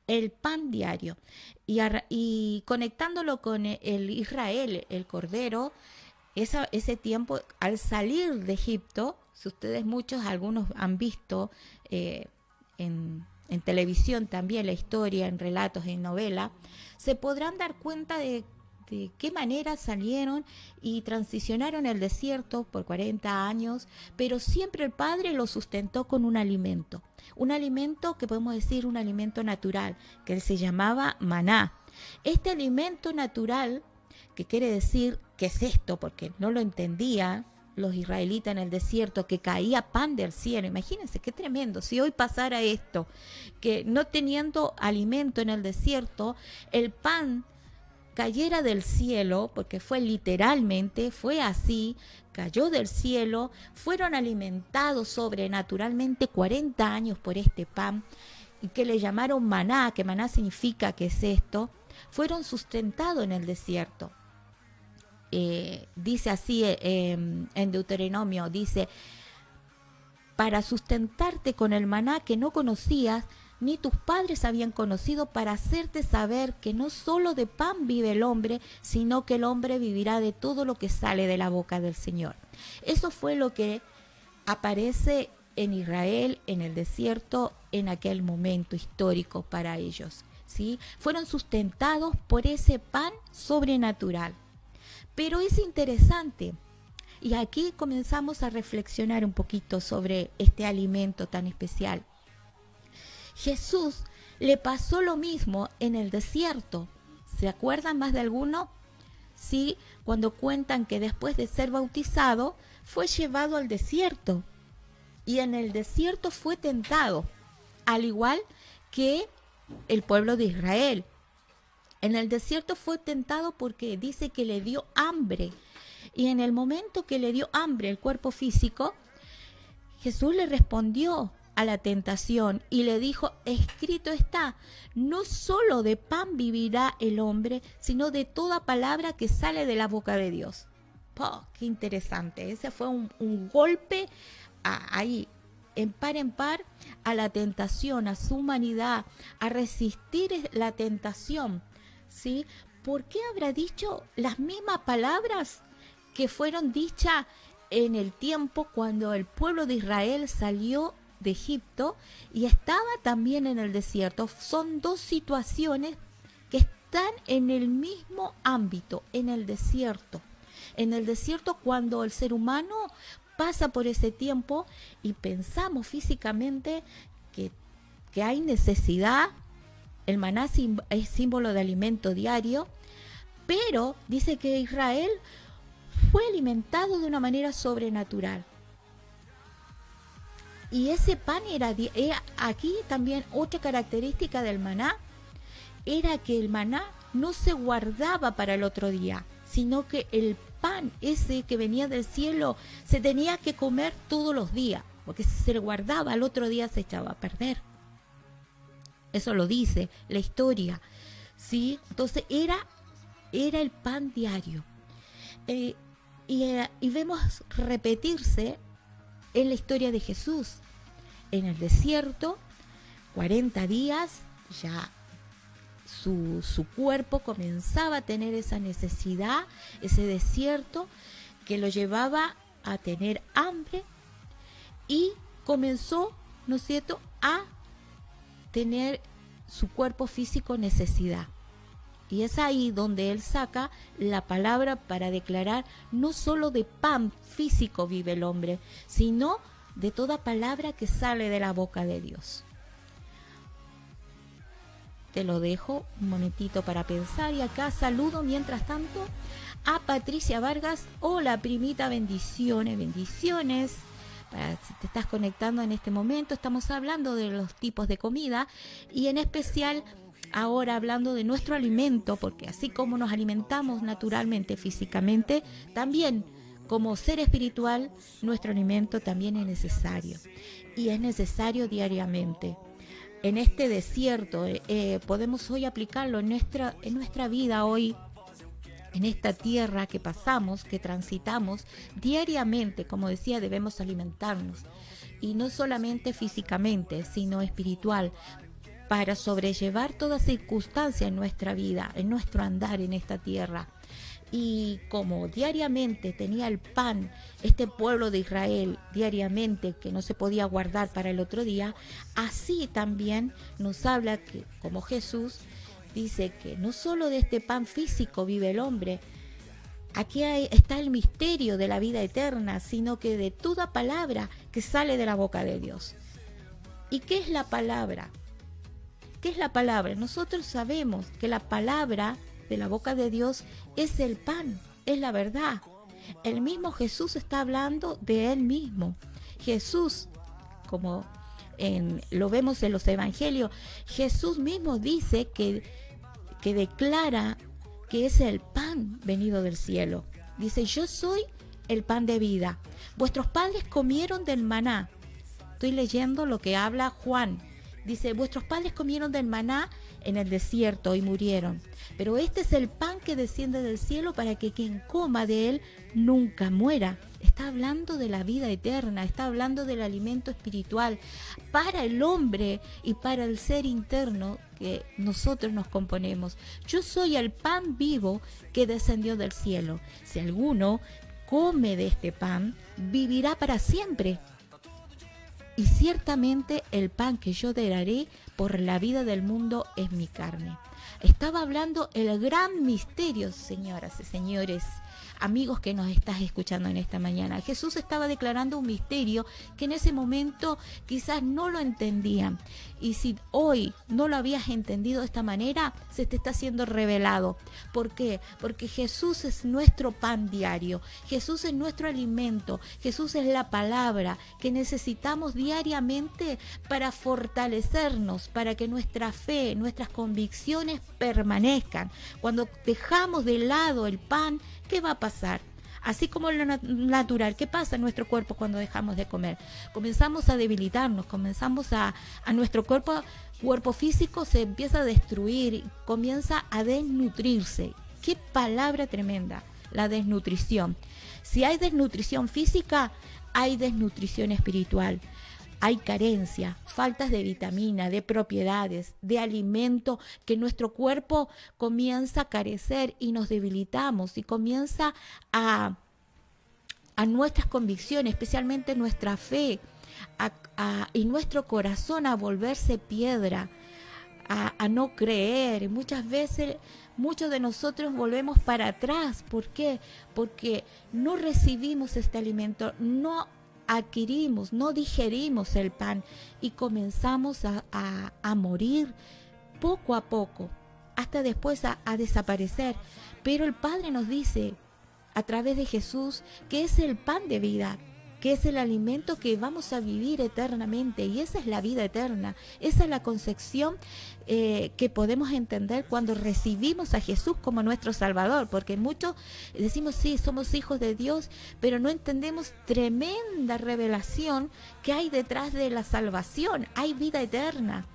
El pan diario. Y, conectándolo con el Israel, el cordero, ese tiempo, al salir de Egipto, si ustedes muchos, algunos han visto eh, en, televisión también la historia, en relatos, en novela, se podrán dar cuenta de, de qué manera salieron y transicionaron el desierto por 40 años, pero siempre el Padre lo sustentó con un alimento, un alimento que podemos decir un alimento natural, que se llamaba maná. Este alimento natural que quiere decir qué es esto, porque no lo entendía los israelitas en el desierto, que caía pan del cielo. Imagínense qué tremendo. Si hoy pasara esto, que no teniendo alimento en el desierto, el pan cayera del cielo, porque fue literalmente, fue así, cayó del cielo, fueron alimentados sobrenaturalmente 40 años por este pan, y que le llamaron maná, que maná significa que es esto, fueron sustentados en el desierto. Eh, dice así eh, em, en Deuteronomio, dice, para sustentarte con el maná que no conocías, ni tus padres habían conocido, para hacerte saber que no solo de pan vive el hombre, sino que el hombre vivirá de todo lo que sale de la boca del Señor. Eso fue lo que aparece en Israel, en el desierto, en aquel momento histórico para ellos. ¿sí? Fueron sustentados por ese pan sobrenatural. Pero es interesante. Y aquí comenzamos a reflexionar un poquito sobre este alimento tan especial. Jesús le pasó lo mismo en el desierto. ¿Se acuerdan más de alguno? Sí, cuando cuentan que después de ser bautizado fue llevado al desierto y en el desierto fue tentado, al igual que el pueblo de Israel. En el desierto fue tentado porque dice que le dio hambre. Y en el momento que le dio hambre el cuerpo físico, Jesús le respondió a la tentación y le dijo, escrito está, no solo de pan vivirá el hombre, sino de toda palabra que sale de la boca de Dios. ¡Qué interesante! Ese fue un, golpe ahí, en par en par, a la tentación, a su humanidad, a resistir la tentación ¿sí? ¿Por qué habrá dicho las mismas palabras que fueron dichas en el tiempo cuando el pueblo de Israel salió de Egipto y estaba también en el desierto? Son dos situaciones que están en el mismo ámbito, en el desierto. En el desierto cuando el ser humano pasa por ese tiempo y pensamos físicamente que, que hay necesidad el maná es símbolo de alimento diario, pero dice que Israel fue alimentado de una manera sobrenatural. Y ese pan era, aquí también otra característica del maná, era que el maná no se guardaba para el otro día, sino que el pan ese que venía del cielo se tenía que comer todos los días, porque si se guardaba al otro día se echaba a perder. Eso lo dice la historia. ¿sí? Entonces era, era el pan diario. Eh, y, eh, y vemos repetirse en la historia de Jesús. En el desierto, 40 días, ya su, su, cuerpo comenzaba a tener esa necesidad, ese desierto que lo llevaba a tener hambre y comenzó, ¿no es cierto?, a tener su cuerpo físico necesidad. Y es ahí donde él saca la palabra para declarar no solo de pan físico vive el hombre, sino de toda palabra que sale de la boca de Dios. Te lo dejo un momentito para pensar y acá saludo mientras tanto a Patricia Vargas. Hola primita, bendiciones, bendiciones. si te estás conectando en este momento, estamos hablando de los tipos de comida y en especial ahora hablando de nuestro alimento, porque así como nos alimentamos naturalmente, físicamente, también como ser espiritual, nuestro alimento también es necesario. Y es necesario diariamente. En este desierto eh, eh, podemos hoy aplicarlo en nuestra, en nuestra vida hoy, en esta tierra que pasamos, que transitamos diariamente, como decía, debemos alimentarnos. Y no solamente físicamente, sino espiritual, para sobrellevar toda circunstancia en nuestra vida, en nuestro andar en esta tierra. Y como diariamente tenía el pan este pueblo de Israel, diariamente que no se podía guardar para el otro día, así también nos habla que como Jesús dice que no solo de este pan físico vive el hombre, aquí está el misterio de la vida eterna, sino que de toda palabra que sale de la boca de Dios. ¿Y qué es la palabra? ¿Qué es la palabra? Nosotros sabemos que la palabra de la boca de Dios es el pan, es la verdad. El mismo Jesús está hablando de él mismo. Jesús, como en, lo vemos en los evangelios, Jesús mismo dice que, que declara que es el pan venido del cielo. Dice, yo soy el pan de vida. Vuestros padres comieron del maná. Estoy leyendo lo que habla Juan Dice, vuestros padres comieron del maná en el desierto y murieron, pero este es el pan que desciende del cielo para que quien coma de él nunca muera. Está hablando de la vida eterna, está hablando del alimento espiritual para el hombre y para el ser interno que nosotros nos componemos. Yo soy el pan vivo que descendió del cielo. Si alguno come de este pan, vivirá para siempre y ciertamente el pan que yo daré por la vida del mundo es mi carne. Estaba hablando el gran misterio, señoras y señores, amigos que nos estás escuchando en esta mañana. Jesús estaba declarando un misterio que en ese momento quizás no lo entendían. Y si hoy no lo habías entendido de esta manera, se te está siendo revelado. ¿Por qué? Porque Jesús es nuestro pan diario. Jesús es nuestro alimento. Jesús es la palabra que necesitamos diariamente para fortalecernos, para que nuestra fe, nuestras convicciones permanezcan. Cuando dejamos de lado el pan, ¿qué va a pasar? Así como lo natural, ¿qué pasa en nuestro cuerpo cuando dejamos de comer? Comenzamos a debilitarnos, comenzamos a, a nuestro cuerpo, cuerpo físico se empieza a destruir, comienza a desnutrirse. Qué palabra tremenda, la desnutrición. Si hay desnutrición física, hay desnutrición espiritual hay carencia, faltas de vitamina, de propiedades, de alimento, que nuestro cuerpo comienza a carecer y nos debilitamos y comienza a, a nuestras convicciones, especialmente nuestra fe y nuestro corazón a volverse piedra, a, a no creer. Muchas veces muchos de nosotros volvemos para atrás. ¿Por qué? Porque no recibimos este alimento, no adquirimos, no digerimos el pan y comenzamos a, morir poco a poco, hasta después a, a desaparecer. Pero el Padre nos dice a través de Jesús que es el pan de vida, que es el alimento que vamos a vivir eternamente y esa es la vida eterna, esa es la concepción eh, que podemos entender cuando recibimos a Jesús como nuestro Salvador, porque muchos decimos sí, somos hijos de Dios, pero no entendemos tremenda revelación que hay detrás de la salvación, hay vida eterna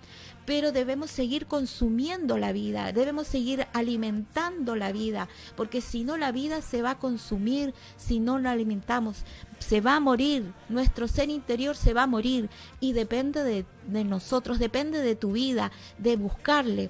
pero debemos seguir consumiendo la vida, debemos seguir alimentando la vida, porque si no la vida se va a consumir, si no la alimentamos, se va a morir, nuestro ser interior se va a morir y depende de, de nosotros, depende de tu vida, de buscarle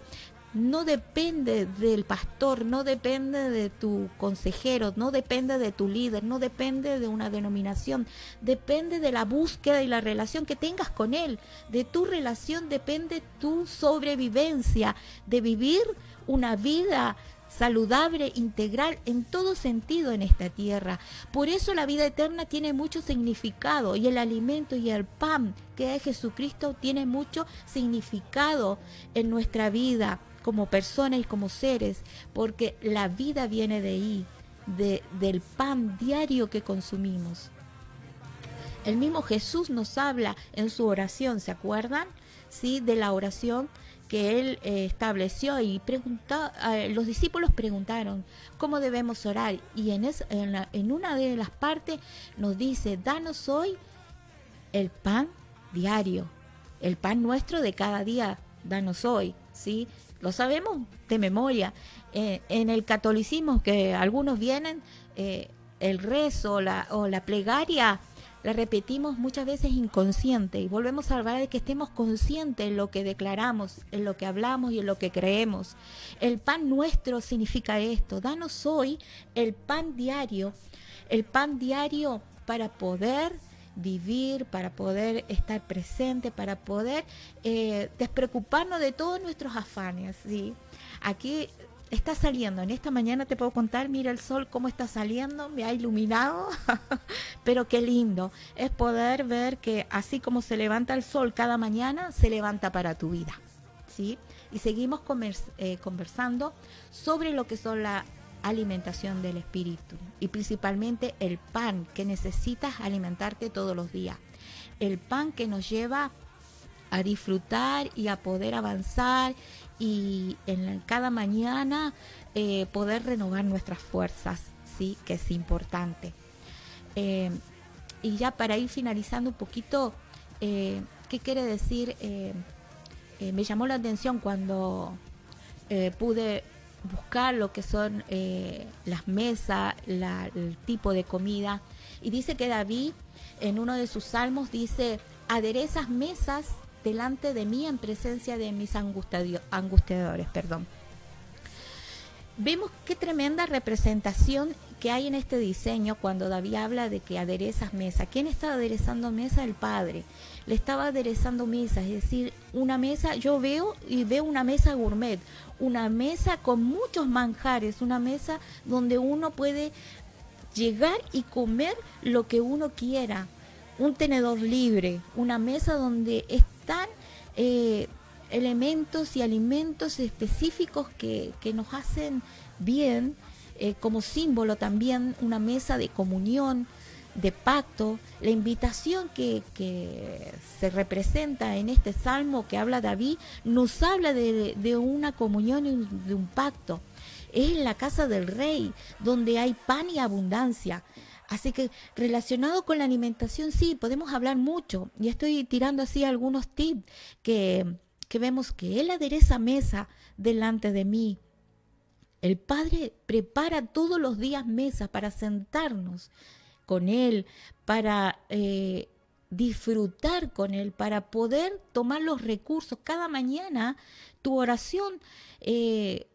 no depende del pastor, no depende de tu consejero, no depende de tu líder, no depende de una denominación, depende de la búsqueda y la relación que tengas con él. De tu relación depende tu sobrevivencia, de vivir una vida saludable, integral en todo sentido en esta tierra. Por eso la vida eterna tiene mucho significado y el alimento y el pan que es Jesucristo tiene mucho significado en nuestra vida como personas y como seres, porque la vida viene de ahí, de, del pan diario que consumimos. El mismo Jesús nos habla en su oración, ¿se acuerdan? Sí, de la oración que él eh, estableció y preguntó, eh, los discípulos preguntaron cómo debemos orar y en, en, en una de las partes nos dice, danos hoy el pan diario, el pan nuestro de cada día, danos hoy, ¿sí? Lo sabemos de memoria. Eh, en el catolicismo, que algunos vienen, eh, el rezo la, o la plegaria la repetimos muchas veces inconsciente y volvemos a hablar de que estemos conscientes en lo que declaramos, en lo que hablamos y en lo que creemos. El pan nuestro significa esto, danos hoy el pan diario, el pan diario para poder vivir, para poder estar presente, para poder eh, despreocuparnos de todos nuestros afanes. ¿sí? Aquí está saliendo, en esta mañana te puedo contar, mira el sol cómo está saliendo, me ha iluminado, pero qué lindo es poder ver que así como se levanta el sol cada mañana, se levanta para tu vida. ¿sí? Y seguimos eh, conversando sobre lo que son la alimentación del espíritu y principalmente el pan que necesitas alimentarte todos los días. El pan que nos lleva a disfrutar y a poder avanzar y en cada mañana eh, poder renovar nuestras fuerzas, sí, que es importante. Eh, y ya para ir finalizando un poquito, eh, ¿qué quiere decir? me llamó la atención cuando pude buscar lo que son eh, las mesas, el tipo de comida. Y dice que David en uno de sus salmos dice, aderezas mesas delante de mí en presencia de mis angustiadores. Perdón. Vemos qué tremenda representación que hay en este diseño cuando David habla de que aderezas mesa. ¿Quién está aderezando mesa? El Padre. Le estaba aderezando mesa, es decir, una mesa, yo veo y veo una mesa gourmet, una mesa con muchos manjares, una mesa donde uno puede llegar y comer lo que uno quiera, un tenedor libre, una mesa donde están eh, elementos y alimentos específicos que, que nos hacen bien, eh, como símbolo también una mesa de comunión, de pacto, la invitación que, se representa en este salmo que habla David, nos habla de, una comunión de un pacto. Es la casa del rey, donde hay pan y abundancia. Así que relacionado con la alimentación, sí, podemos hablar mucho. Y estoy tirando así algunos tips que, que vemos que Él adereza mesa delante de mí. El Padre prepara todos los días mesa para sentarnos con Él, para eh, disfrutar con Él, para poder tomar los recursos. Cada mañana tu oración, eh,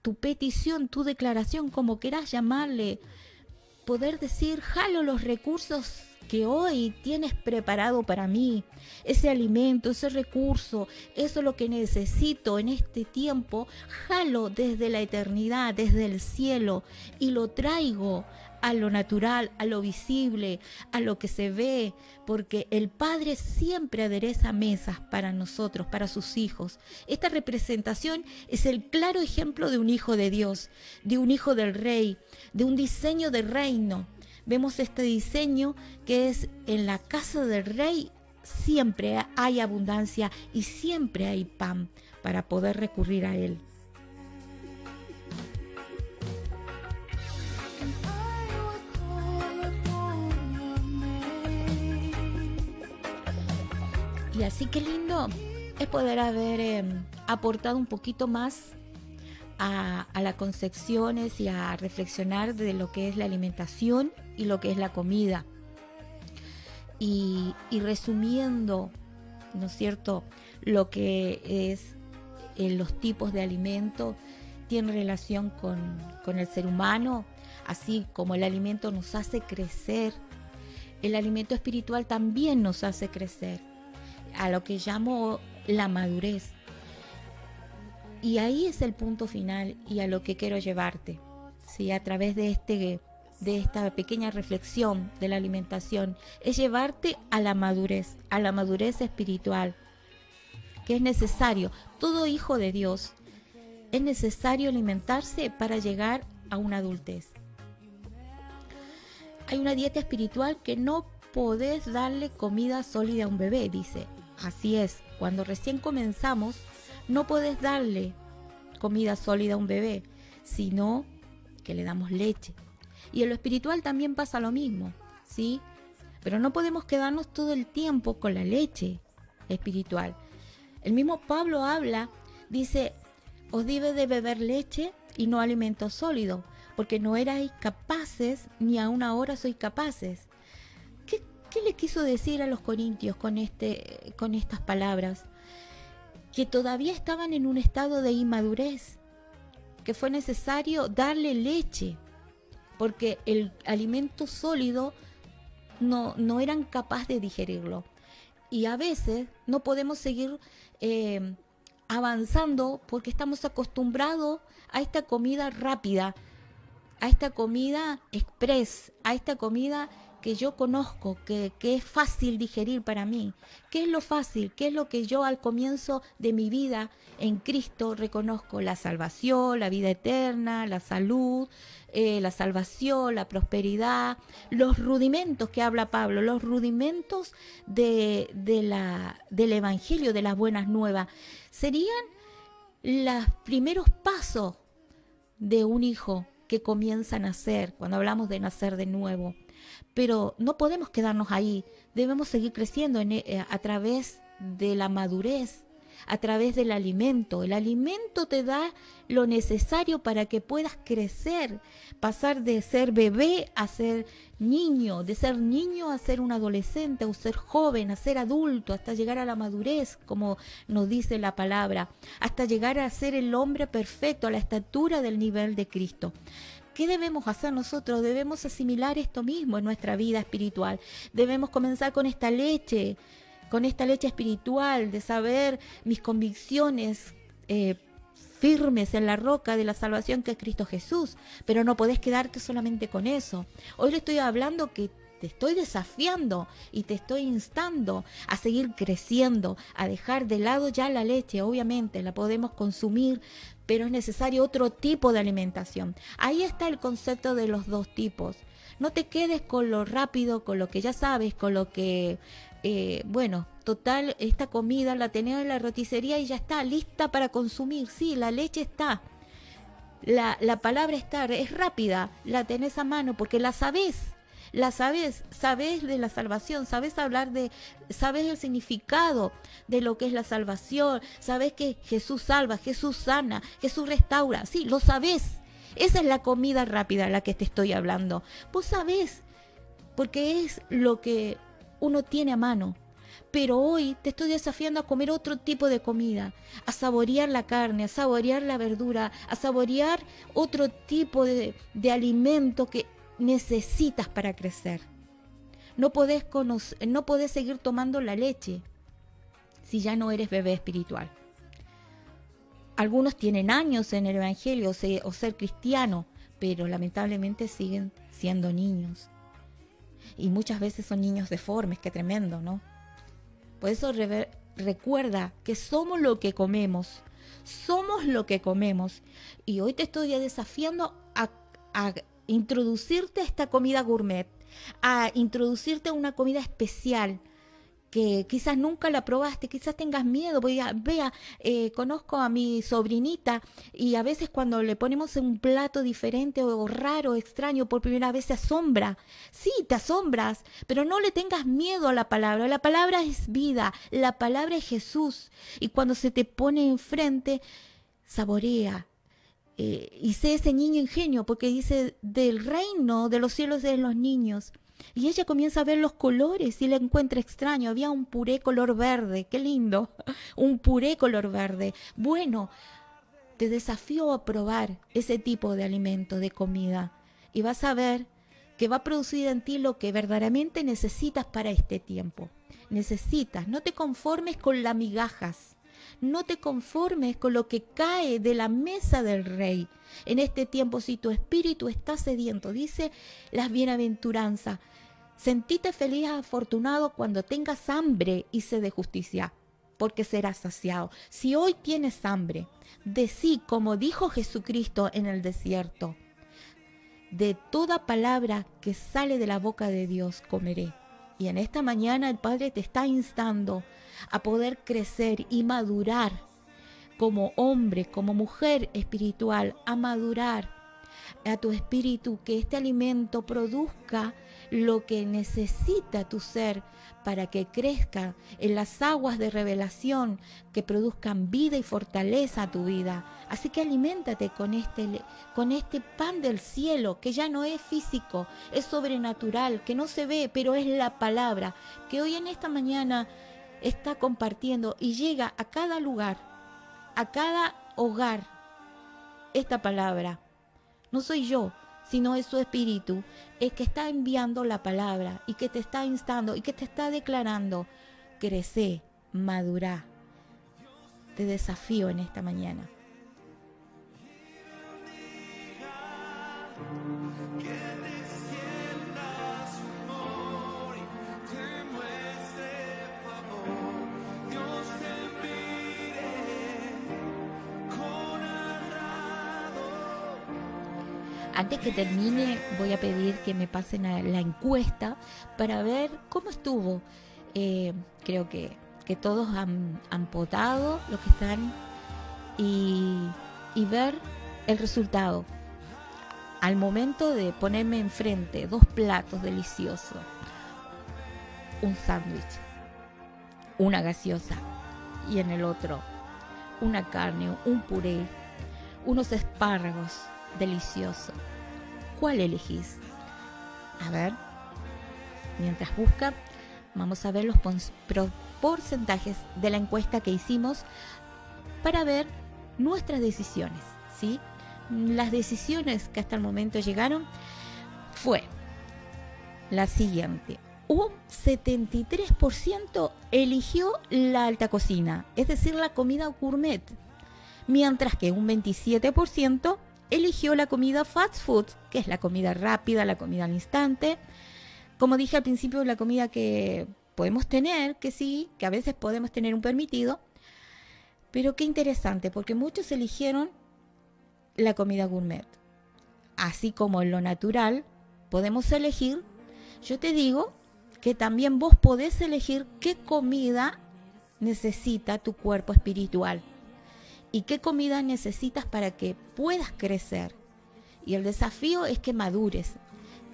tu petición, tu declaración, como quieras llamarle, poder decir, jalo los recursos que hoy tienes preparado para mí, ese alimento, ese recurso, eso es lo que necesito en este tiempo, jalo desde la eternidad, desde el cielo y lo traigo a lo natural, a lo visible, a lo que se ve, porque el Padre siempre adereza mesas para nosotros, para sus hijos. Esta representación es el claro ejemplo de un hijo de Dios, de un hijo del rey, de un diseño de reino. vemos este diseño que es en la casa del rey siempre hay abundancia y siempre hay pan para poder recurrir a él. Y así que lindo es poder haber em, aportado un poquito más a, las concepciones y a reflexionar de lo que es la alimentación y lo que es la comida. Y, resumiendo, ¿no es cierto?, lo que es eh, los tipos de alimento tiene relación con, con el ser humano, así como el alimento nos hace crecer, el alimento espiritual también nos hace crecer a lo que llamo la madurez. Y ahí es el punto final y a lo que quiero llevarte. ¿sí? A través de, este, de esta pequeña reflexión de la alimentación, es llevarte a la madurez, a la madurez espiritual, que es necesario. Todo hijo de Dios es necesario alimentarse para llegar a una adultez. Hay una dieta espiritual que no podés darle comida sólida a un bebé, dice. Así es, cuando recién comenzamos, no puedes darle comida sólida a un bebé, sino que le damos leche. Y en lo espiritual también pasa lo mismo, ¿sí? Pero no podemos quedarnos todo el tiempo con la leche espiritual. El mismo Pablo habla, dice, os debe de beber leche y no alimento sólido, porque no erais capaces, ni aún ahora sois capaces. ¿Qué le quiso decir a los corintios con, este, con estas palabras? Que todavía estaban en un estado de inmadurez, que fue necesario darle leche, porque el alimento sólido no, no eran capaces de digerirlo. Y a veces no podemos seguir eh, avanzando porque estamos acostumbrados a esta comida rápida, a esta comida express, a esta comida que yo conozco, que, es fácil digerir para mí. ¿Qué es lo fácil? ¿Qué es lo que yo al comienzo de mi vida en Cristo reconozco? La salvación, la vida eterna, la salud, eh, la salvación, la prosperidad, los rudimentos que habla Pablo, los rudimentos de, la, del Evangelio, de las buenas nuevas, serían los primeros pasos de un hijo que comienza a nacer, cuando hablamos de nacer de nuevo pero no podemos quedarnos ahí, debemos seguir creciendo eh, a través de la madurez, a través del alimento. El alimento te da lo necesario para que puedas crecer, pasar de ser bebé a ser niño, de ser niño a ser un adolescente, o ser joven, a ser adulto, hasta llegar a la madurez, como nos dice la palabra, hasta llegar a ser el hombre perfecto, a la estatura del nivel de Cristo. ¿Qué debemos hacer nosotros? Debemos asimilar esto mismo en nuestra vida espiritual. Debemos comenzar con esta leche, con esta leche espiritual, de saber mis convicciones eh, firmes en la roca de la salvación que es Cristo Jesús. Pero no podés quedarte solamente con eso. Hoy le estoy hablando que te estoy desafiando y te estoy instando a seguir creciendo, a dejar de lado ya la leche, obviamente la podemos consumir, pero es necesario otro tipo de alimentación. Ahí está el concepto de los dos tipos. No te quedes con lo rápido, con lo que ya sabes, con lo que, eh, bueno, total, esta comida la tenés en la roticería y ya está, lista para consumir. Sí, la leche está. La, la palabra estar es rápida, la tenés a mano porque la sabes la sabes, sabes de la salvación, sabes hablar de, sabes el significado de lo que es la salvación, sabes que Jesús salva, Jesús sana, Jesús restaura, sí, lo sabes. Esa es la comida rápida a la que te estoy hablando. Vos sabés, porque es lo que uno tiene a mano. Pero hoy te estoy desafiando a comer otro tipo de comida, a saborear la carne, a saborear la verdura, a saborear otro tipo de, de alimento que necesitas para crecer. No podés, no seguir tomando la leche si ya no eres bebé espiritual. Algunos tienen años en el Evangelio o, ser, o ser cristiano, pero lamentablemente siguen siendo niños. Y muchas veces son niños deformes, qué tremendo, ¿no? Por eso recuerda que somos lo que comemos, somos lo que comemos. Y hoy te estoy desafiando a introducirte a esta comida gourmet, a introducirte una comida especial que quizás nunca la probaste, quizás tengas miedo, a, vea, eh, conozco a mi sobrinita y a veces cuando le ponemos un plato diferente o raro, extraño, por primera vez se asombra. Sí, te asombras, pero no le tengas miedo a la palabra. La palabra es vida, la palabra es Jesús. Y cuando se te pone enfrente, saborea, eh, y sé ese niño ingenio, porque dice, del reino de los cielos de los niños. Y ella comienza a ver los colores y le encuentra extraño. Había un puré color verde, qué lindo, un puré color verde. Bueno, te desafío a probar ese tipo de alimento, de comida, y vas a ver que va a producir en ti lo que verdaderamente necesitas para este tiempo. Necesitas, no te conformes con las migajas, no te conformes con lo que cae de la mesa del rey. En este tiempo, si tu espíritu está sediento, dice las bienaventuranzas, Sentíte feliz, afortunado cuando tengas hambre y sed de justicia, porque serás saciado. Si hoy tienes hambre, decí como dijo Jesucristo en el desierto, de toda palabra que sale de la boca de Dios comeré. Y en esta mañana el Padre te está instando a poder crecer y madurar como hombre, como mujer espiritual, a madurar a tu espíritu, que este alimento produzca lo que necesita tu ser para que crezca en las aguas de revelación que produzcan vida y fortaleza a tu vida. Así que aliméntate con este, con este pan del cielo, que ya no es físico, es sobrenatural, que no se ve, pero es la palabra, que hoy en esta mañana está compartiendo y llega a cada lugar, a cada hogar, esta palabra. No soy yo, sino es su espíritu, es que está enviando la palabra y que te está instando y que te está declarando, crece, madura. Te desafío en esta mañana. Antes que termine, voy a pedir que me pasen la encuesta para ver cómo estuvo. Eh, creo que, todos han, han, potado los que están y, y ver el resultado. Al momento de ponerme enfrente dos platos deliciosos, un sándwich, una gaseosa y en el otro una carne, un puré, unos espárragos delicioso. ¿Cuál elegís? A ver, mientras busca, vamos a ver los porcentajes de la encuesta que hicimos para ver nuestras decisiones, ¿sí? Las decisiones que hasta el momento llegaron fue la siguiente. Un 73% eligió la alta cocina, es decir, la comida gourmet, mientras que un 27% eligió la comida fast food, que es la comida rápida, la comida al instante. Como dije al principio, la comida que podemos tener, que sí, que a veces podemos tener un permitido. Pero qué interesante, porque muchos eligieron la comida gourmet. Así como en lo natural podemos elegir, yo te digo que también vos podés elegir qué comida necesita tu cuerpo espiritual y qué comida necesitas para que puedas crecer. Y el desafío es que madures,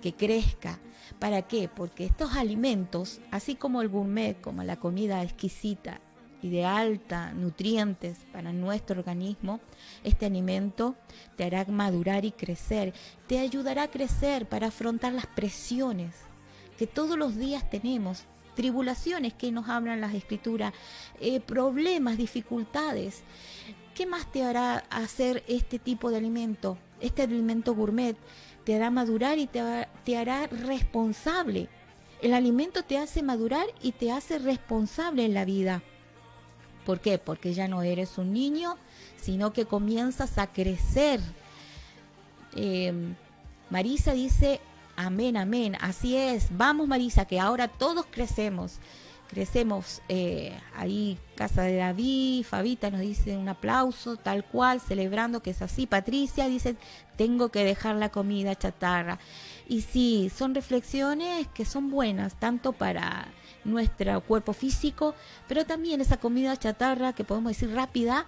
que crezca. ¿Para qué? Porque estos alimentos, así como el gourmet, como la comida exquisita y de alta nutrientes para nuestro organismo, este alimento te hará madurar y crecer, te ayudará a crecer para afrontar las presiones que todos los días tenemos, tribulaciones que nos hablan las escrituras, eh, problemas, dificultades. ¿Qué más te hará hacer este tipo de alimento? Este alimento gourmet te hará madurar y te, hará responsable. El alimento te hace madurar y te hace responsable en la vida. ¿Por qué? Porque ya no eres un niño, sino que comienzas a crecer. Em, Marisa dice, amén, amén, así es. Vamos Marisa, que ahora todos crecemos crecemos eh, ahí, Casa de David, Fabita nos dice un aplauso, tal cual, celebrando que es así. Patricia dice, tengo que dejar la comida chatarra. Y sí, son reflexiones que son buenas, tanto para nuestro cuerpo físico, pero también esa comida chatarra que podemos decir rápida,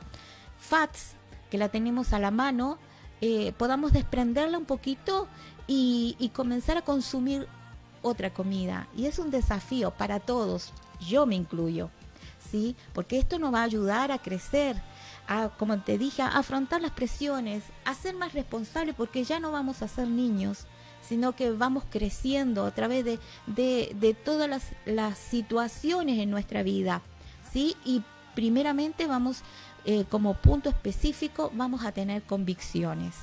fats, que la tenemos a la mano, eh, podamos desprenderla un poquito y, y comenzar a consumir otra comida. Y es un desafío para todos, yo me incluyo, ¿sí? Porque esto nos va a ayudar a crecer, a, como te dije, a afrontar las presiones, a ser más responsables, porque ya no vamos a ser niños, sino que vamos creciendo a través de, de, todas las, las, situaciones en nuestra vida, ¿sí? Y primeramente vamos, eh, como punto específico, vamos a tener convicciones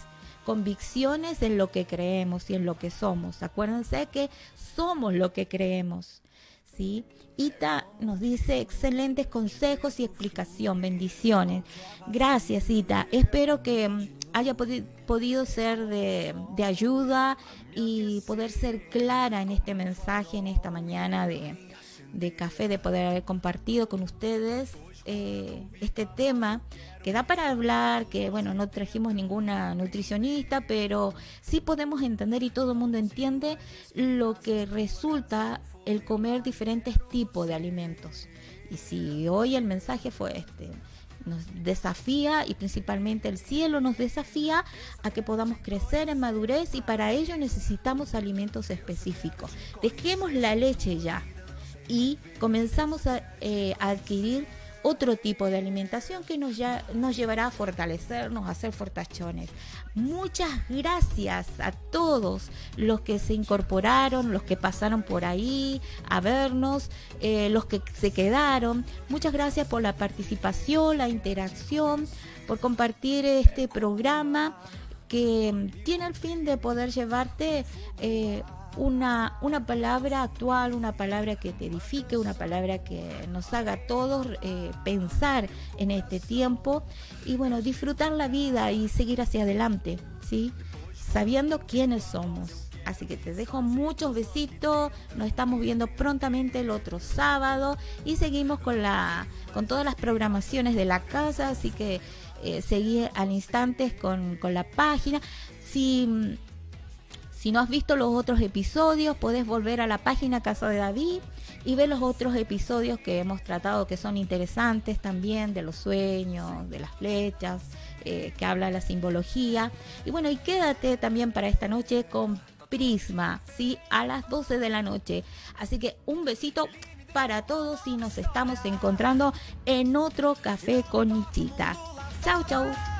convicciones en lo que creemos y en lo que somos. Acuérdense que somos lo que creemos. ¿Sí? Ita nos dice excelentes consejos y explicación. Bendiciones. Gracias, Ita. Espero que mm, haya podido ser de, ayuda y poder ser clara en este mensaje, en esta mañana de, de café, de poder haber compartido con ustedes eh, este tema que da para hablar, que bueno, no trajimos ninguna nutricionista, pero sí podemos entender y todo el mundo entiende lo que resulta el comer diferentes tipos de alimentos. Y si hoy el mensaje fue este, nos desafía y principalmente el cielo nos desafía a que podamos crecer en madurez y para ello necesitamos alimentos específicos. Dejemos la leche ya y comenzamos a, eh, adquirir otro tipo de alimentación que nos, ya, nos llevará a fortalecernos, a hacer fortachones. Muchas gracias a todos los que se incorporaron, los que pasaron por ahí a vernos, eh, los que se quedaron. Muchas gracias por la participación, la interacción, por compartir este programa que tiene el fin de poder llevarte eh, una, una palabra actual, una palabra que te edifique, una palabra que nos haga todos eh, pensar en este tiempo y bueno, disfrutar la vida y seguir hacia adelante, ¿sí? Sabiendo quiénes somos. Así que te dejo muchos besitos. Nos estamos viendo prontamente el otro sábado y seguimos con la con todas las programaciones de la casa. Así que eh, seguí al instante con, con la página. Si si no has visto los otros episodios, puedes volver a la página Casa de David y ver los otros episodios que hemos tratado que son interesantes también, de los sueños, de las flechas, eh, que habla la simbología. Y bueno, y quédate también para esta noche con Prisma, ¿sí? A las 12 de la noche. Así que un besito para todos y nos estamos encontrando en otro café con Nichita. Chau, chau.